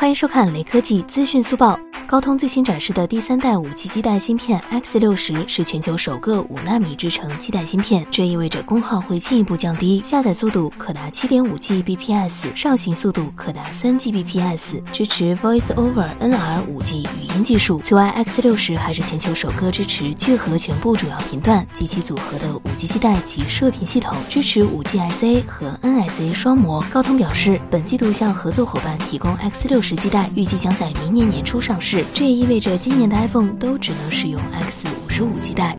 欢迎收看雷科技资讯速报。高通最新展示的第三代五 G 基带芯片 X 六十是全球首个五纳米制程基带芯片，这意味着功耗会进一步降低，下载速度可达七点五 Gbps，上行速度可达三 Gbps，支持 Voice over NR 五 G 语音技术。此外，X 六十还是全球首个支持聚合全部主要频段及其组合的五 G 基带及射频系统，支持五 G SA 和 NSA 双模。高通表示，本季度向合作伙伴提供 X 六十基带，预计将在明年年初上市。这也意味着今年的 iPhone 都只能使用 X 五十五基带。